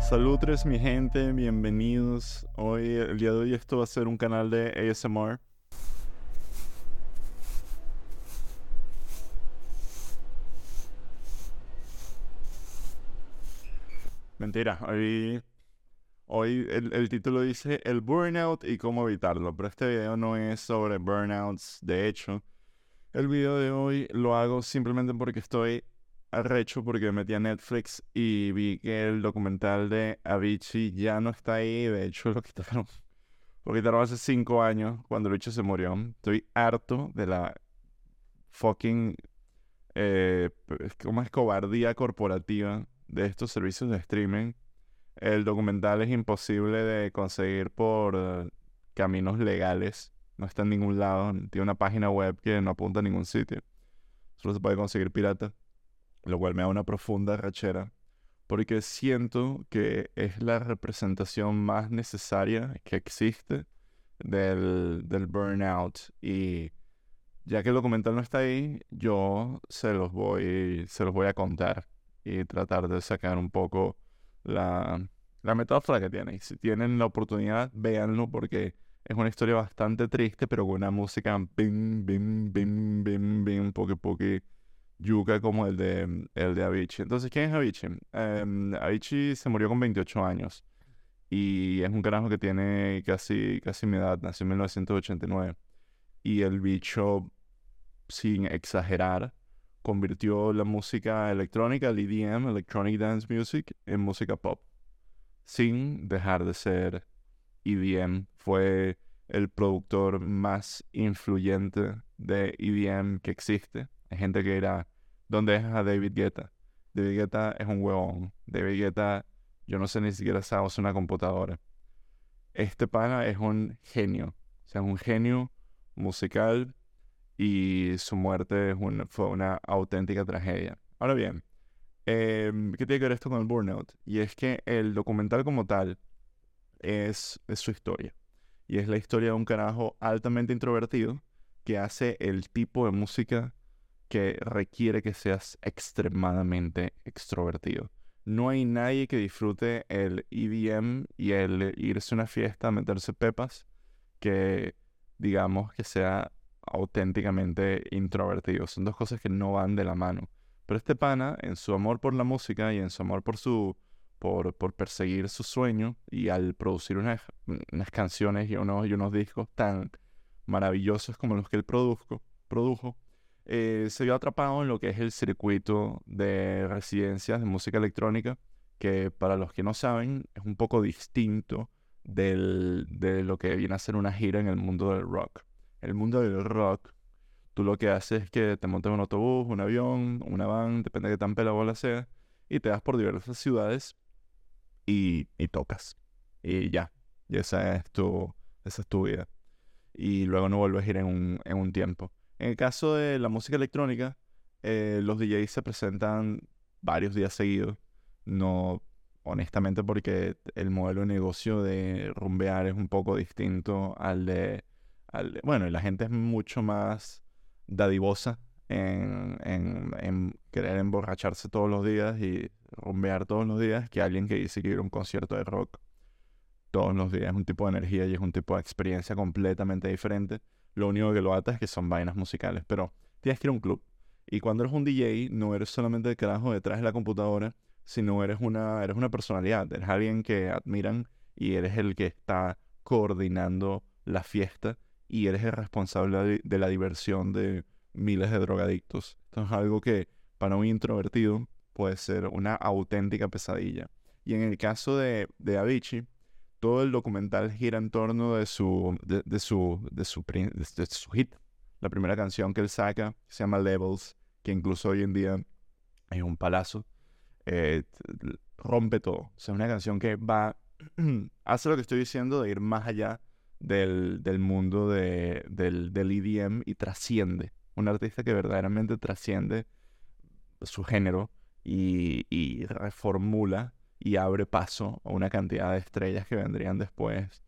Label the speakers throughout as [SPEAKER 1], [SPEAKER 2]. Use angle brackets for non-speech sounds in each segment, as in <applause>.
[SPEAKER 1] Saludos mi gente, bienvenidos. Hoy, el día de hoy esto va a ser un canal de ASMR. Mentira, hoy, hoy el, el, título dice el burnout y cómo evitarlo, pero este video no es sobre burnouts, de hecho, el video de hoy lo hago simplemente porque estoy arrecho porque me metí a Netflix y vi que el documental de Avicii ya no está ahí. De hecho, <laughs> lo quitaron, lo quitaron hace cinco años cuando el bicho se murió. Estoy harto de la fucking. Eh, ¿Cómo es cobardía corporativa de estos servicios de streaming? El documental es imposible de conseguir por caminos legales. No está en ningún lado. Tiene una página web que no apunta a ningún sitio. Solo se puede conseguir pirata lo cual me da una profunda rachera, porque siento que es la representación más necesaria que existe del, del burnout y ya que el documental no está ahí, yo se los voy, se los voy a contar y tratar de sacar un poco la, la metáfora que tiene. Y si tienen la oportunidad, véanlo porque es una historia bastante triste, pero con una música bim, bim, bim, bim, bim, poque, poque yuca como el de, el de Avicii. Entonces, ¿quién es Avicii? Um, Avicii se murió con 28 años y es un carajo que tiene casi, casi mi edad, nació en 1989. Y el bicho, sin exagerar, convirtió la música electrónica, el EDM, Electronic Dance Music, en música pop, sin dejar de ser EDM. Fue el productor más influyente de EDM que existe hay gente que era, ¿dónde es a David Guetta? David Guetta es un huevón. David Guetta, yo no sé ni siquiera sabe una computadora. Este pana es un genio. O sea, es un genio musical y su muerte fue una auténtica tragedia. Ahora bien, em, ¿qué tiene que ver esto con el burnout? Y es que el documental como tal es, su historia. Y es la historia de un carajo altamente introvertido que hace el tipo de música que requiere que seas extremadamente extrovertido. No hay nadie que disfrute el EDM y el irse a una fiesta, meterse pepas, que digamos que sea auténticamente introvertido. Son dos cosas que no van de la mano. Pero este pana, en su amor por la música y en su amor por su por, por perseguir su sueño y al producir unas, unas canciones y unos, y unos discos tan maravillosos como los que él produjo, produjo eh, se vio atrapado en lo que es el circuito de residencias de música electrónica, que para los que no saben es un poco distinto del, de lo que viene a ser una gira en el mundo del rock. El mundo del rock, tú lo que haces es que te montas un autobús, un avión, una van, depende de qué tan pela bola sea, y te vas por diversas ciudades y, y tocas. Y ya, y esa es tu, esa es tu vida. Y luego no vuelves a ir en un, en un tiempo. En el caso de la música electrónica, eh, los DJs se presentan varios días seguidos. No, honestamente, porque el modelo de negocio de rumbear es un poco distinto al de. Al bueno, la gente es mucho más dadivosa en, en, querer emborracharse todos los días y rumbear todos los días que alguien que dice que ir a un concierto de rock todos los días. Es un tipo de energía y es un tipo de experiencia completamente diferente. Lo único que lo ata es que son vainas musicales. Pero tienes que ir a un club. Y cuando eres un DJ, no eres solamente el carajo detrás de la computadora, sino eres una, eres una personalidad. Eres alguien que admiran y eres el que está coordinando la fiesta y eres el responsable de la diversión de miles de drogadictos. Esto es algo que para un introvertido puede ser una auténtica pesadilla. Y en el caso de, de Avicii, todo el documental gira en torno de su, de, su, de su, de su hit. La primera canción que él saca se llama Levels, que incluso hoy en día es un palazo. Eh, rompe todo. O sea, es una canción que va, <clears throat> hace lo que estoy diciendo de ir más allá del, del mundo de, del, del EDM y trasciende. Un artista que verdaderamente trasciende su género y, reformula y abre paso a una cantidad de estrellas que vendrían después,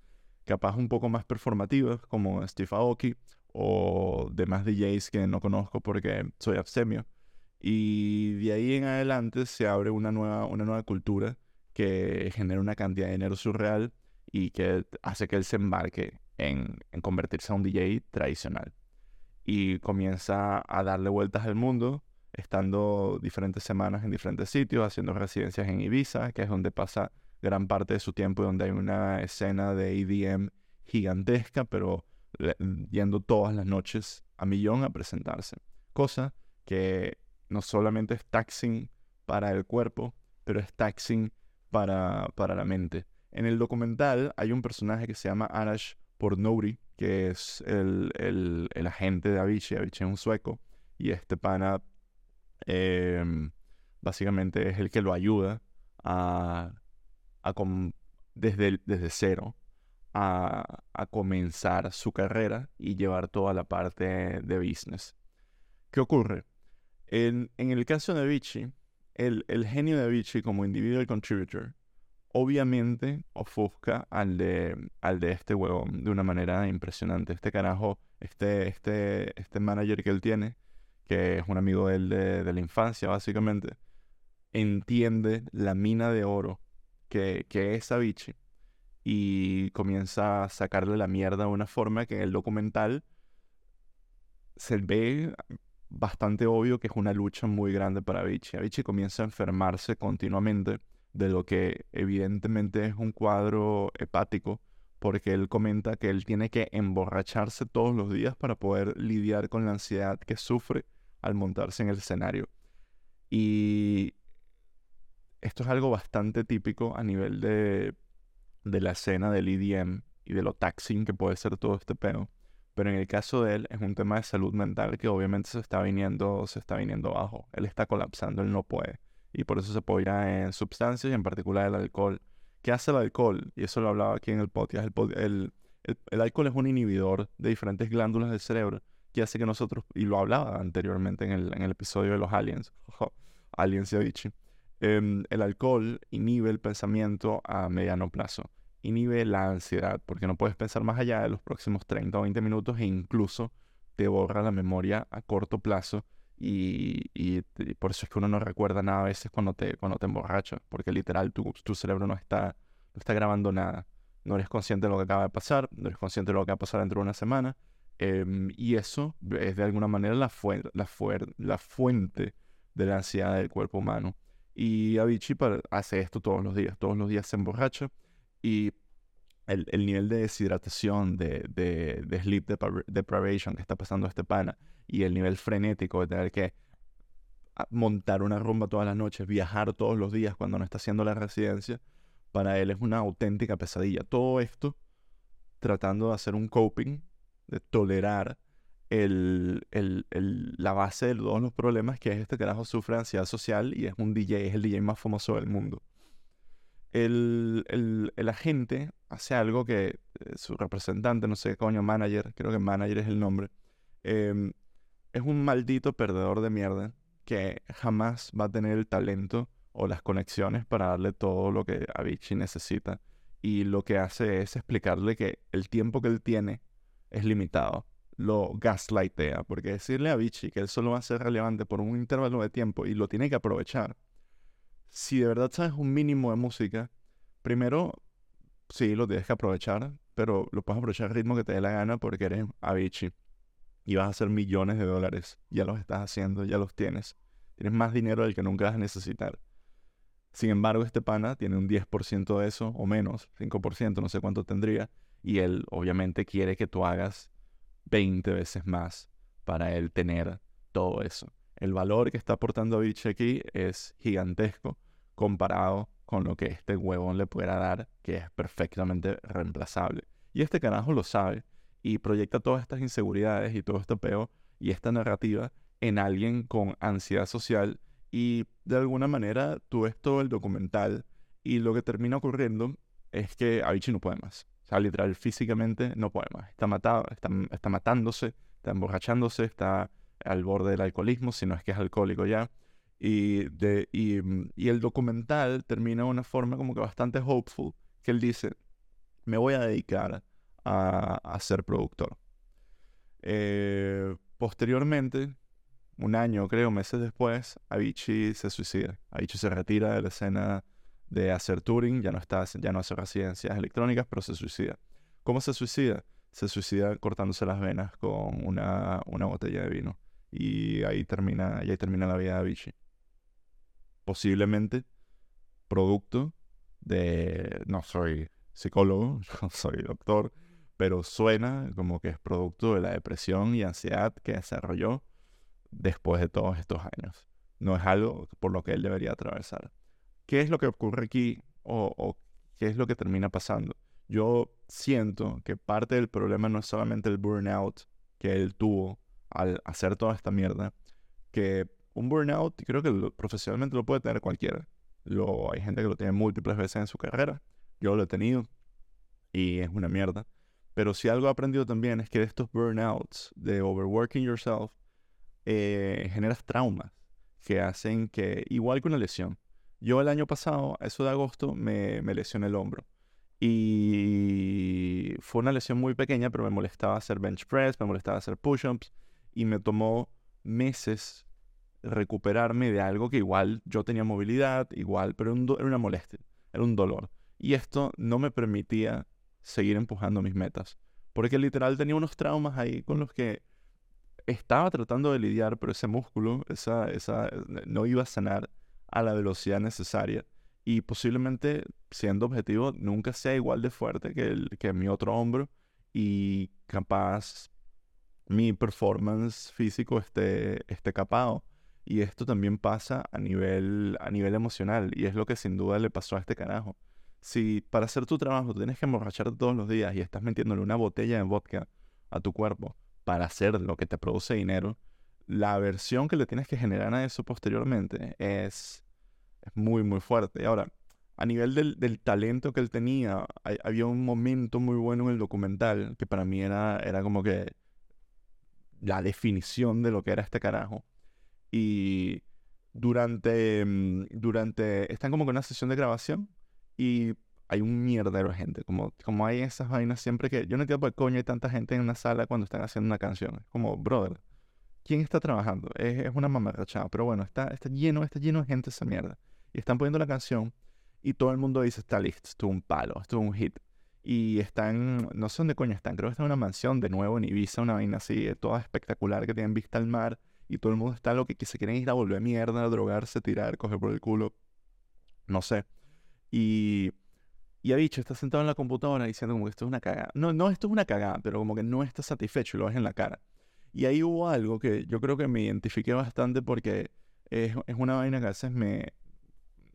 [SPEAKER 1] capaz un poco más performativas, como Steve Aoki o demás DJs que no conozco porque soy abstemio. Y de ahí en adelante se abre una nueva, una nueva cultura que genera una cantidad de dinero surreal y que hace que él se embarque en, en convertirse a un DJ tradicional. Y comienza a darle vueltas al mundo, estando diferentes semanas en diferentes sitios, haciendo residencias en Ibiza, que es donde pasa gran parte de su tiempo y donde hay una escena de EDM gigantesca, pero yendo todas las noches a millón a presentarse. Cosa que no solamente es taxing para el cuerpo, pero es taxing para, para la mente. En el documental hay un personaje que se llama Arash Pornouri, que es el, el, agente de Avicii. Avicii es un sueco. Y este pana em, básicamente es el que lo ayuda a, a desde, desde cero a, a, comenzar su carrera y llevar toda la parte de business. ¿Qué ocurre? En, en el caso de Avicii, el, el genio de Avicii como individual contributor obviamente ofusca al de, al de este huevón de una manera impresionante. Este carajo, este, este, este manager que él tiene, que es un amigo de él de, la infancia, básicamente, entiende la mina de oro que, que es Avicii y comienza a sacarle la mierda de una forma que en el documental se ve bastante obvio que es una lucha muy grande para Avicii. Avicii comienza a enfermarse continuamente de lo que evidentemente es un cuadro hepático, porque él comenta que él tiene que emborracharse todos los días para poder lidiar con la ansiedad que sufre al montarse en el escenario. Y esto es algo bastante típico a nivel de, de la escena del EDM y de lo taxing que puede ser todo este peo. Pero en el caso de él es un tema de salud mental que obviamente se está viniendo, se está viniendo abajo. Él está colapsando, él no puede y por eso se apoya en sustancias y en particular el alcohol. ¿Qué hace el alcohol? Y eso lo hablaba aquí en el podcast. El, alcohol es un inhibidor de diferentes glándulas del cerebro que hace que nosotros, y lo hablaba anteriormente en el, episodio de los aliens, <laughs> aliens y em, el alcohol inhibe el pensamiento a mediano plazo, inhibe la ansiedad, porque no puedes pensar más allá de los próximos 30 o 20 minutos e incluso te borra la memoria a corto plazo y, por eso es que uno no recuerda nada a veces cuando te, cuando te emborrachas, porque literal tu, tu cerebro no está, no está grabando nada. No eres consciente de lo que acaba de pasar, no eres consciente de lo que va a pasar dentro de una semana. Em, y eso es de alguna manera la, la, la fuente de la ansiedad del cuerpo humano. Y Avicii hace esto todos los días. Todos los días se emborracha el, el nivel de deshidratación, de, de, de sleep deprivation que está pasando este pana y el nivel frenético de tener que montar una rumba todas las noches, viajar todos los días cuando no está haciendo la residencia, para él es una auténtica pesadilla. Todo esto tratando de hacer un coping, de tolerar el, el, el, la base de todos los problemas que es este carajo sufre ansiedad social y es un DJ, es el DJ más famoso del mundo. El, el agente hace algo que eh, su representante, no sé coño, manager, creo que manager es el nombre, eh, es un maldito perdedor de mierda que jamás va a tener el talento o las conexiones para darle todo lo que Avicii necesita. Y lo que hace es explicarle que el tiempo que él tiene es limitado. Lo gaslightea, porque decirle a Avicii que él solo va a ser relevante por un intervalo de tiempo y lo tiene que aprovechar. Si de verdad sabes un mínimo de música, primero, sí, lo tienes que aprovechar, pero lo puedes aprovechar al ritmo que te dé la gana porque eres Avicii y vas a hacer millones de dólares. Ya los estás haciendo, ya los tienes. Tienes más dinero del que nunca vas a necesitar. Sin embargo, este pana tiene un 10% de eso o menos, 5%, no sé cuánto tendría. Y él obviamente quiere que tú hagas 20 veces más para él tener todo eso. El valor que está aportando Avicii aquí es gigantesco comparado con lo que este huevón le pueda dar, que es perfectamente reemplazable. Y este carajo lo sabe y proyecta todas estas inseguridades y todo este peo y esta narrativa en alguien con ansiedad social y de alguna manera tú ves todo el documental y lo que termina ocurriendo es que Avicii no puede más. O sea, literal, físicamente no puede más. Está, matado, está, está matándose, está emborrachándose, está al borde del alcoholismo, si no es que es alcohólico ya. Y, de, y, y, el documental termina de una forma como que bastante hopeful, que él dice, me voy a dedicar a, ser productor. Eh, posteriormente, un año creo, meses después, Avicii se suicida. Avicii se retira de la escena de hacer touring, ya no, está, ya no hace residencias electrónicas, pero se suicida. ¿Cómo se suicida? Se suicida cortándose las venas con una, una botella de vino. Y ahí termina, y ahí termina la vida de Avicii. Posiblemente producto de... No soy psicólogo, <laughs> no soy doctor, pero suena como que es producto de la depresión y ansiedad que desarrolló después de todos estos años. No es algo por lo que él debería atravesar. ¿Qué es lo que ocurre aquí o, qué es lo que termina pasando? Yo siento que parte del problema no es solamente el burnout que él tuvo al hacer toda esta mierda, que un burnout creo que profesionalmente lo puede tener cualquiera. Lo, hay gente que lo tiene múltiples veces en su carrera. Yo lo he tenido y es una mierda. Pero si algo he aprendido también es que de estos burnouts, de overworking yourself, eh, generas traumas que hacen que, igual que una lesión, yo el año pasado, eso de agosto, me, me lesioné el hombro. Y fue una lesión muy pequeña, pero me molestaba hacer bench press, me molestaba hacer push-ups y me tomó meses recuperarme de algo que igual yo tenía movilidad, igual, pero era una molestia, era un dolor. Y esto no me permitía seguir empujando mis metas, porque literal tenía unos traumas ahí con los que estaba tratando de lidiar, pero ese músculo, esa, esa, no iba a sanar a la velocidad necesaria. Y posiblemente, siendo objetivo, nunca sea igual de fuerte que, el, que mi otro hombro y capaz mi performance físico esté, esté capado. Y esto también pasa a nivel, a nivel emocional y es lo que sin duda le pasó a este carajo. Si para hacer tu trabajo tienes que emborracharte todos los días y estás metiéndole una botella de vodka a tu cuerpo para hacer lo que te produce dinero, la aversión que le tienes que generar a eso posteriormente es, muy, muy fuerte. Ahora, a nivel del, talento que él tenía, había un momento muy bueno en el documental que para mí era, era como que la definición de lo que era este carajo. Y durante, mm, durante, están como con una sesión de grabación y hay un mierdero de gente, como, como hay esas vainas siempre que, yo no entiendo por qué coño hay tanta gente en una sala cuando están haciendo una canción. Es como, brother, ¿quién está trabajando? Es, una mamarrachada, pero bueno, está, está lleno, está lleno de gente esa mierda. Y están poniendo la canción y todo el mundo dice, está listo, esto es un palo, esto es un hit. Y están, no sé dónde coño están, creo que están en una mansión de nuevo en Ibiza, una vaina así, toda espectacular que tienen vista al mar. Y todo el mundo está lo que, se quieren ir a volver mierda, a drogarse, tirar, coger por el culo. No sé. Y, y ha dicho, está sentado en la computadora diciendo como que esto es una cagada. No, no, esto es una cagada, pero como que no está satisfecho y lo ves en la cara. Y ahí hubo algo que yo creo que me identifiqué bastante porque es, una vaina que a veces me...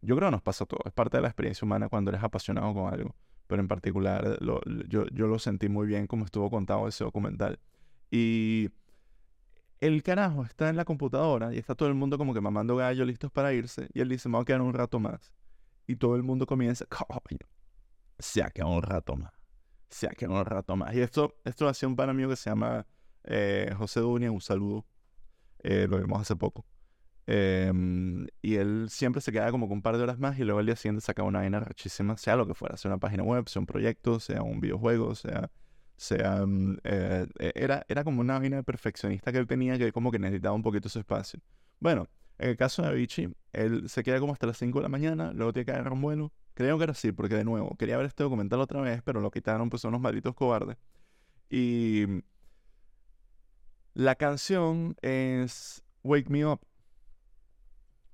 [SPEAKER 1] Yo creo que nos pasa a todos. Es parte de la experiencia humana cuando eres apasionado con algo pero en particular yo, yo lo sentí muy bien como estuvo contado ese documental. Y el carajo está en la computadora y está todo el mundo como que mamando gallo listos para irse y él dice, me voy a quedar un rato más. Y todo el mundo comienza, se ha quedado un rato más, se ha quedado un rato más. Y esto, esto lo hacía un pana mío que se llama eh, José Dunia, un saludo, eh, lo vimos hace poco. Em, y él siempre se quedaba como con un par de horas más y luego al día siguiente sacaba una vaina rachísima, sea lo que fuera, sea una página web, sea un proyecto, sea un videojuego, sea... mm, eh, e, era, era como una vaina perfeccionista que él tenía que como que necesitaba un poquito su espacio. Bueno, en el caso de Avicii, él se queda como hasta las 5 de la mañana, luego tiene que agarrar un vuelo. Creo que era así, porque de nuevo, quería ver este documental otra vez, pero lo quitaron, pues son unos malditos cobardes. Y la canción es Wake Me Up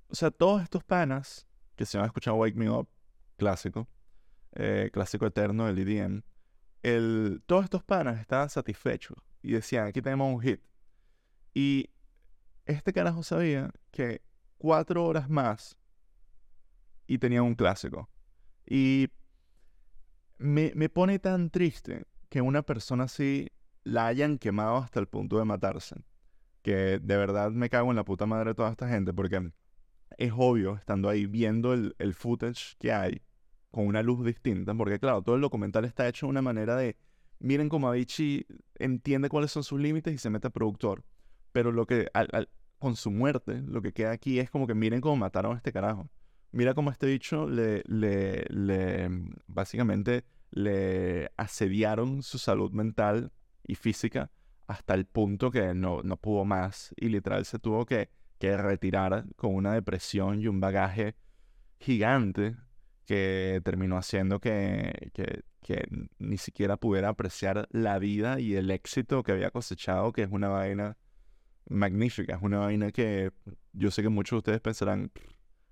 [SPEAKER 1] o sea, todos estos panas que se han escuchado Wake Me Up, clásico, eh, clásico eterno del EDM, el, todos estos panas estaban satisfechos y decían, aquí tenemos un hit. Y este carajo sabía que cuatro horas más y tenía un clásico. Y me, me pone tan triste que una persona así la hayan quemado hasta el punto de matarse. Que de verdad me cago en la puta madre de toda esta gente porque es obvio, estando ahí viendo el, el footage que hay, con una luz distinta, porque claro, todo el documental está hecho de una manera de, miren cómo Avicii entiende cuáles son sus límites y se mete a productor, pero lo que, con su muerte, lo que queda aquí es como que miren cómo mataron a este carajo. Mira cómo este dicho le, le, le, básicamente le asediaron su salud mental y física hasta el punto que no, no pudo más y literal se tuvo que que retirar con una depresión y un bagaje gigante que terminó haciendo que, que, ni siquiera pudiera apreciar la vida y el éxito que había cosechado, que es una vaina magnífica, es una vaina que yo sé que muchos de ustedes pensarán,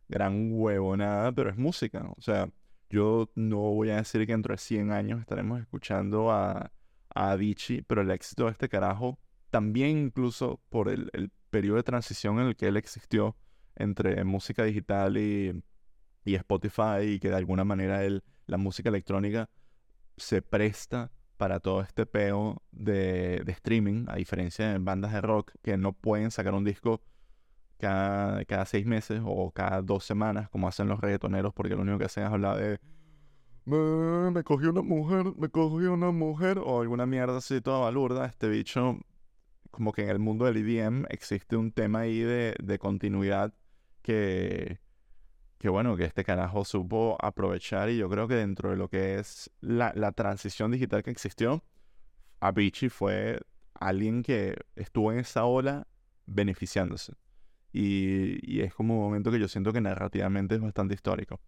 [SPEAKER 1] gran huevo, nada, pero es música. O sea, yo no voy a decir que dentro de 100 años estaremos escuchando a, a Avicii, pero el éxito de este carajo, también incluso por el periodo de transición en el que él existió entre música digital y, y Spotify, y que de alguna manera él, la música electrónica se presta para todo este peo de, de, streaming, a diferencia de bandas de rock que no pueden sacar un disco cada, cada seis meses o cada dos semanas, como hacen los reggaetoneros, porque lo único que hacen es hablar de me, me cogió una mujer, me cogió una mujer, o alguna mierda así toda balurda. Este bicho, como que en el mundo del EDM existe un tema ahí de, de continuidad que, que bueno, que este carajo supo aprovechar y yo creo que dentro de lo que es la, la transición digital que existió, Avicii fue alguien que estuvo en esa ola beneficiándose. Y, y, es como un momento que yo siento que narrativamente es bastante histórico.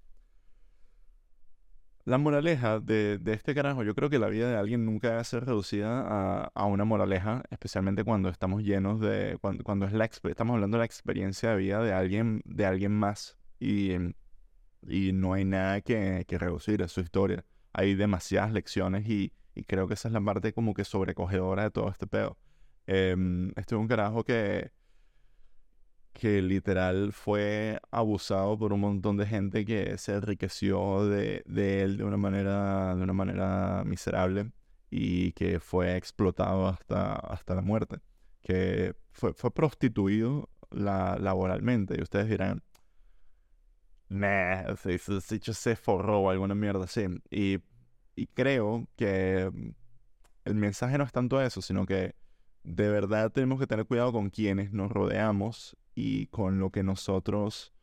[SPEAKER 1] La moraleja de, de, este carajo, yo creo que la vida de alguien nunca debe ser reducida a, a una moraleja, especialmente cuando estamos llenos de, cuando, cuando es la, estamos hablando de la experiencia de vida de alguien, de alguien más y, y no hay nada que, que reducir a su historia. Hay demasiadas lecciones y, y, creo que esa es la parte como que sobrecogedora de todo este pedo. Eh, este es un carajo que, que literal fue abusado por un montón de gente que se enriqueció de, de, él de una manera de una manera miserable y que fue explotado hasta, hasta la muerte que fue, fue prostituido la, laboralmente. Y ustedes dirán nah, se, se, forró o alguna mierda así y, y creo que el mensaje no es tanto eso sino que de verdad tenemos que tener cuidado con quienes nos rodeamos y con lo que nosotros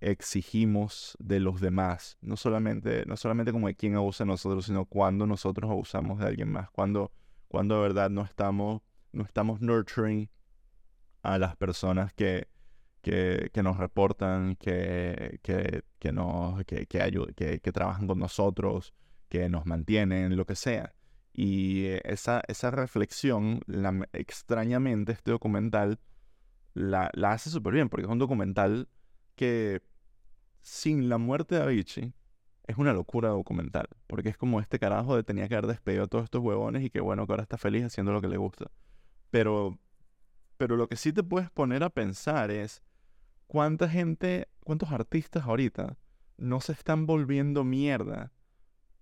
[SPEAKER 1] exigimos de los demás. No solamente, no solamente como de quién abusa de nosotros, sino cuando nosotros abusamos de alguien más. Cuando, cuando de verdad no estamos, no estamos nurturing a las personas que, que, que nos reportan, que, que, que, nos, que, que, que trabajan con nosotros, que nos mantienen, lo que sea. Y esa, esa reflexión, la, extrañamente, este documental la, hace súper bien, porque es un documental que sin la muerte de Avicii es una locura documental, porque es como este carajo de tenía que haber despedido a todos estos huevones y que bueno que ahora está feliz haciendo lo que le gusta. Pero, pero lo que sí te puedes poner a pensar es cuánta gente, cuántos artistas ahorita no se están volviendo mierda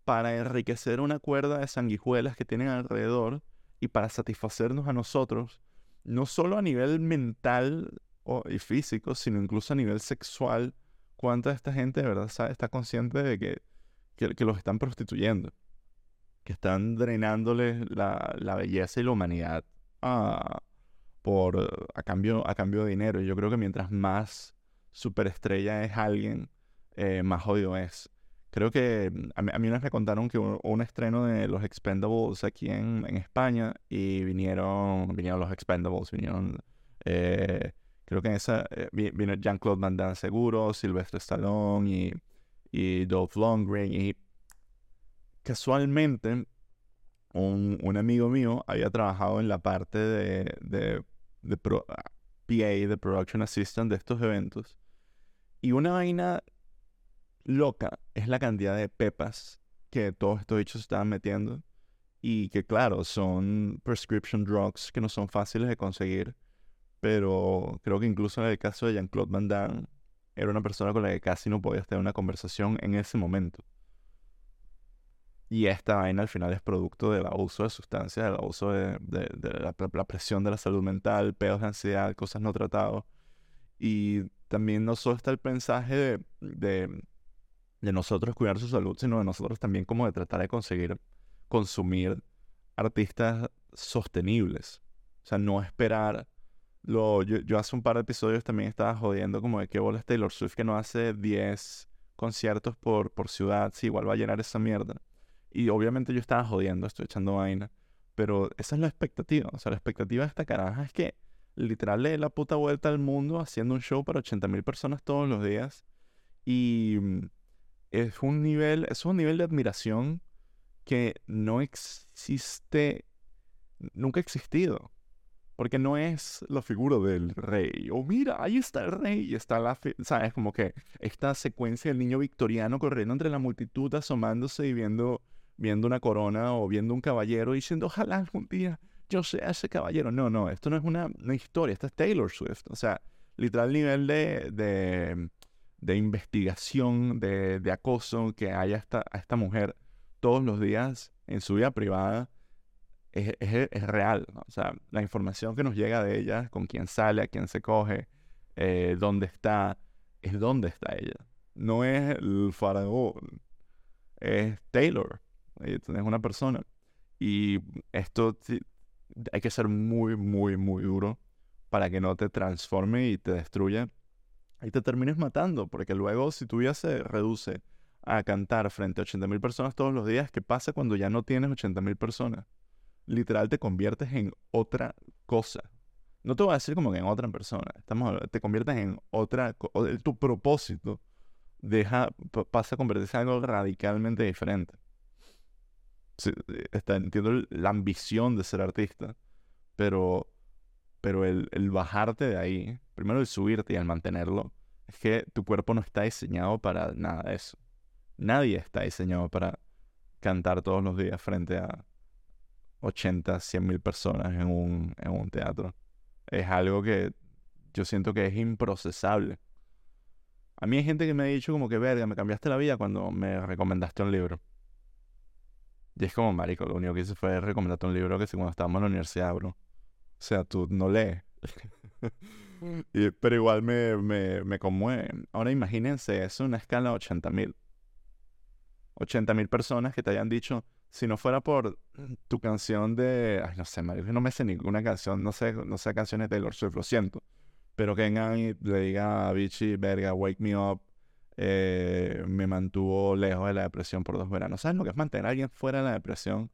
[SPEAKER 1] para enriquecer una cuerda de sanguijuelas que tienen alrededor y para satisfacernos a nosotros no solo a nivel mental y físico, sino incluso a nivel sexual, cuánta de esta gente de verdad está consciente de que, que, los están prostituyendo, que están drenándoles la, la belleza y la humanidad a, por, a, cambio, a cambio de dinero. Yo creo que mientras más superestrella es alguien, eh, más jodido es. Creo que mm, a mí, a mí me contaron que hubo un, estreno de los Expendables aquí en, España y vinieron, vinieron los Expendables, vinieron, eh, creo que en esa, eh, vino Jean-Claude Van Damme seguro, Sylvester Stallone y, y Dolph Lundgren y casualmente un, un, amigo mío había trabajado en la parte de, de, de PA, de Production Assistant de estos eventos y una vaina loca es la cantidad de pepas que todos estos bichos estaban metiendo. Y que claro, son prescription drugs que no son fáciles de conseguir. Pero creo que incluso en el caso de Jean-Claude Van Damme, era una persona con la que casi no podías tener una conversación en ese momento. Y esta vaina al final es producto del abuso de sustancias, del abuso de, la, presión de la salud mental, pedos de ansiedad, cosas no tratadas. Y también no solo está el mensaje de de nosotros cuidar su salud, sino de nosotros también como de tratar de conseguir consumir artistas sostenibles. O sea, no esperar... Lo, yo, hace un par de episodios también estaba jodiendo como de qué bola Taylor Swift que no hace 10 conciertos por, por ciudad, si igual va a llenar esa mierda. Y obviamente yo estaba jodiendo, estoy echando vaina, pero esa es la expectativa. O sea, la expectativa de esta caraja es que literal le dé la puta vuelta al mundo haciendo un show para 80.000 personas todos los días y es un nivel, es un nivel de admiración que no existe, nunca ha existido. Porque no es la figura del rey. O mira, ahí está el rey. Y está la, ¿sabes? Como que esta secuencia del niño victoriano corriendo entre la multitud, asomándose y viendo, viendo una corona o viendo un caballero diciendo, ojalá algún día yo sea ese caballero. No, no, esto no es una, historia, esto es Taylor Swift. O sea, literal nivel de, de, de investigación, de, de, acoso que hay a esta, a esta mujer todos los días en su vida privada es, es, real. O sea, la información que nos llega de ella, con quién sale, a quién se coge, eh, dónde está, es dónde está ella. No es el faraón, es Taylor. Es una persona. Y esto hay que ser muy, muy, muy duro para que no te transforme y te destruya y te termines matando, porque luego si tu vida se reduce a cantar frente a 80.000 personas todos los días, ¿qué pasa cuando ya no tienes 80.000 personas? Literal te conviertes en otra cosa. No te voy a decir como que en otra persona, estamos, te conviertes en otra, tu propósito deja, pasa a convertirse en algo radicalmente diferente. está, entiendo la ambición de ser artista, pero, pero el, el bajarte de ahí, primero el subirte y el mantenerlo, es que tu cuerpo no está diseñado para nada de eso. Nadie está diseñado para cantar todos los días frente a 80, 100 mil personas en un, en un teatro. Es algo que yo siento que es improcesable. A mí hay gente que me ha dicho como que, verga, me cambiaste la vida cuando me recomendaste un libro. Y es como, marico, lo único que hice fue recomendarte un libro que cuando estábamos en la universidad, bro. O sea, tú no lees. <laughs> pero igual me, me, me conmueve. Ahora imagínense es una escala de 80 mil. 80 mil personas que te hayan dicho, si no fuera por tu canción de, ay, no sé, Mario, no me sé ninguna canción, no sé, no sé canciones de Taylor Swift, lo siento, pero que vengan y le diga a Vichy, verga, wake me up, eh, me mantuvo lejos de la depresión por dos veranos. ¿Sabes lo que es mantener a alguien fuera de la depresión?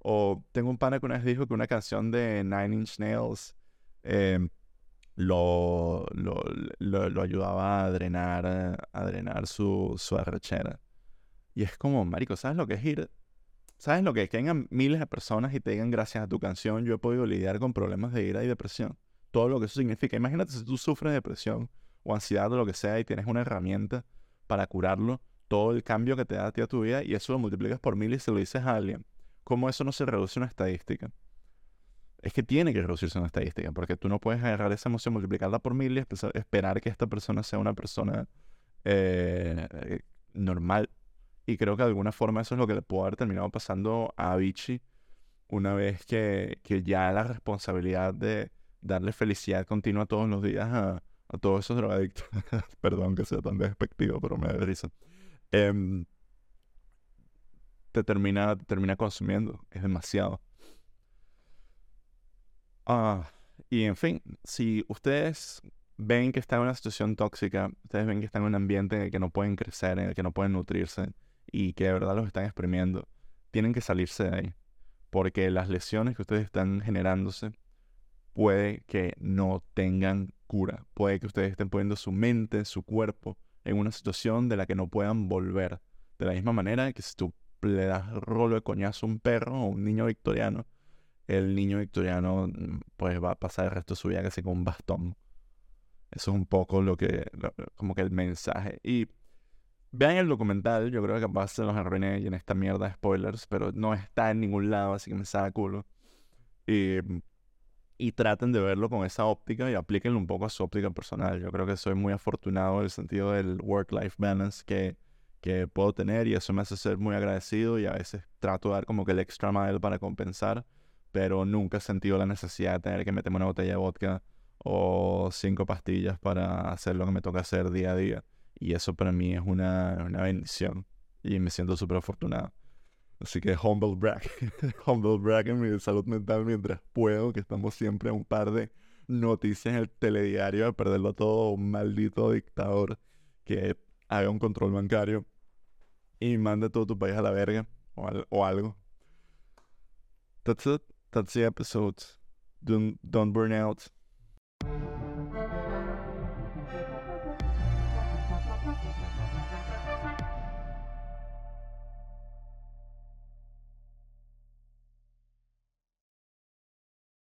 [SPEAKER 1] O tengo un pana que una vez dijo que una canción de Nine Inch Nails em, lo, lo, lo, ayudaba a drenar, a drenar su, su arrechera. Y es como, marico, ¿sabes lo que es ir? ¿Sabes lo que es? Que vengan miles de personas y te digan gracias a tu canción yo he podido lidiar con problemas de ira y depresión. Todo lo que eso significa. Imagínate si tú sufres de depresión o ansiedad o lo que sea y tienes una herramienta para curarlo, todo el cambio que te da a a tu vida y eso lo multiplicas por mil y se lo dices a alguien. ¿Cómo eso no se reduce a una estadística? Es que tiene que reducirse a una estadística, porque tú no puedes agarrar esa emoción, multiplicarla por mil y esperar que esta persona sea una persona eh, normal y creo que de alguna forma eso es lo que le pudo haber terminado pasando a Avicii una vez que, que ya la responsabilidad de darle felicidad continua todos los días a, todos esos drogadictos. <laughs> Perdón que sea tan despectivo, pero me da risa. Em, te, termina, te termina consumiendo. Es demasiado. Ah, y en fin, si ustedes ven que están en una situación tóxica, ustedes ven que están en un ambiente en el que no pueden crecer, en el que no pueden nutrirse, y que de verdad los están exprimiendo, tienen que salirse de ahí. Porque las lesiones que ustedes están generándose puede que no tengan cura. Puede que ustedes estén poniendo su mente, su cuerpo en una situación de la que no puedan volver. De la misma manera que si tú le das rolo de coñazo a un perro o un niño victoriano, el niño victoriano mm, pues va a pasar el resto de su vida casi con un bastón. Eso es un poco lo que, como que el mensaje. Y Vean el documental, yo creo que capaz los arruiné y en esta mierda de spoilers, pero no está en ningún lado, así que me saca culo. Y, y traten de verlo con esa óptica y aplíquenlo un poco a su óptica personal. Yo creo que soy muy afortunado en el sentido del work-life balance que, que puedo tener y eso me hace ser muy agradecido y a veces trato de dar como que el extra mile para compensar, pero nunca he sentido la necesidad de tener que meterme una botella de vodka o cinco pastillas para hacer lo que me toca hacer día a día. Y eso para mí es una, una bendición. Y me siento súper afortunado. Así que humble brag. <laughs> humble brag en mi salud mental mientras puedo, que estamos siempre a un par de noticias en el telediario de perderlo todo, un maldito dictador que haga un control bancario y mande todo tu país a la verga o, algo. That's it. That's the episode. Don't burn out.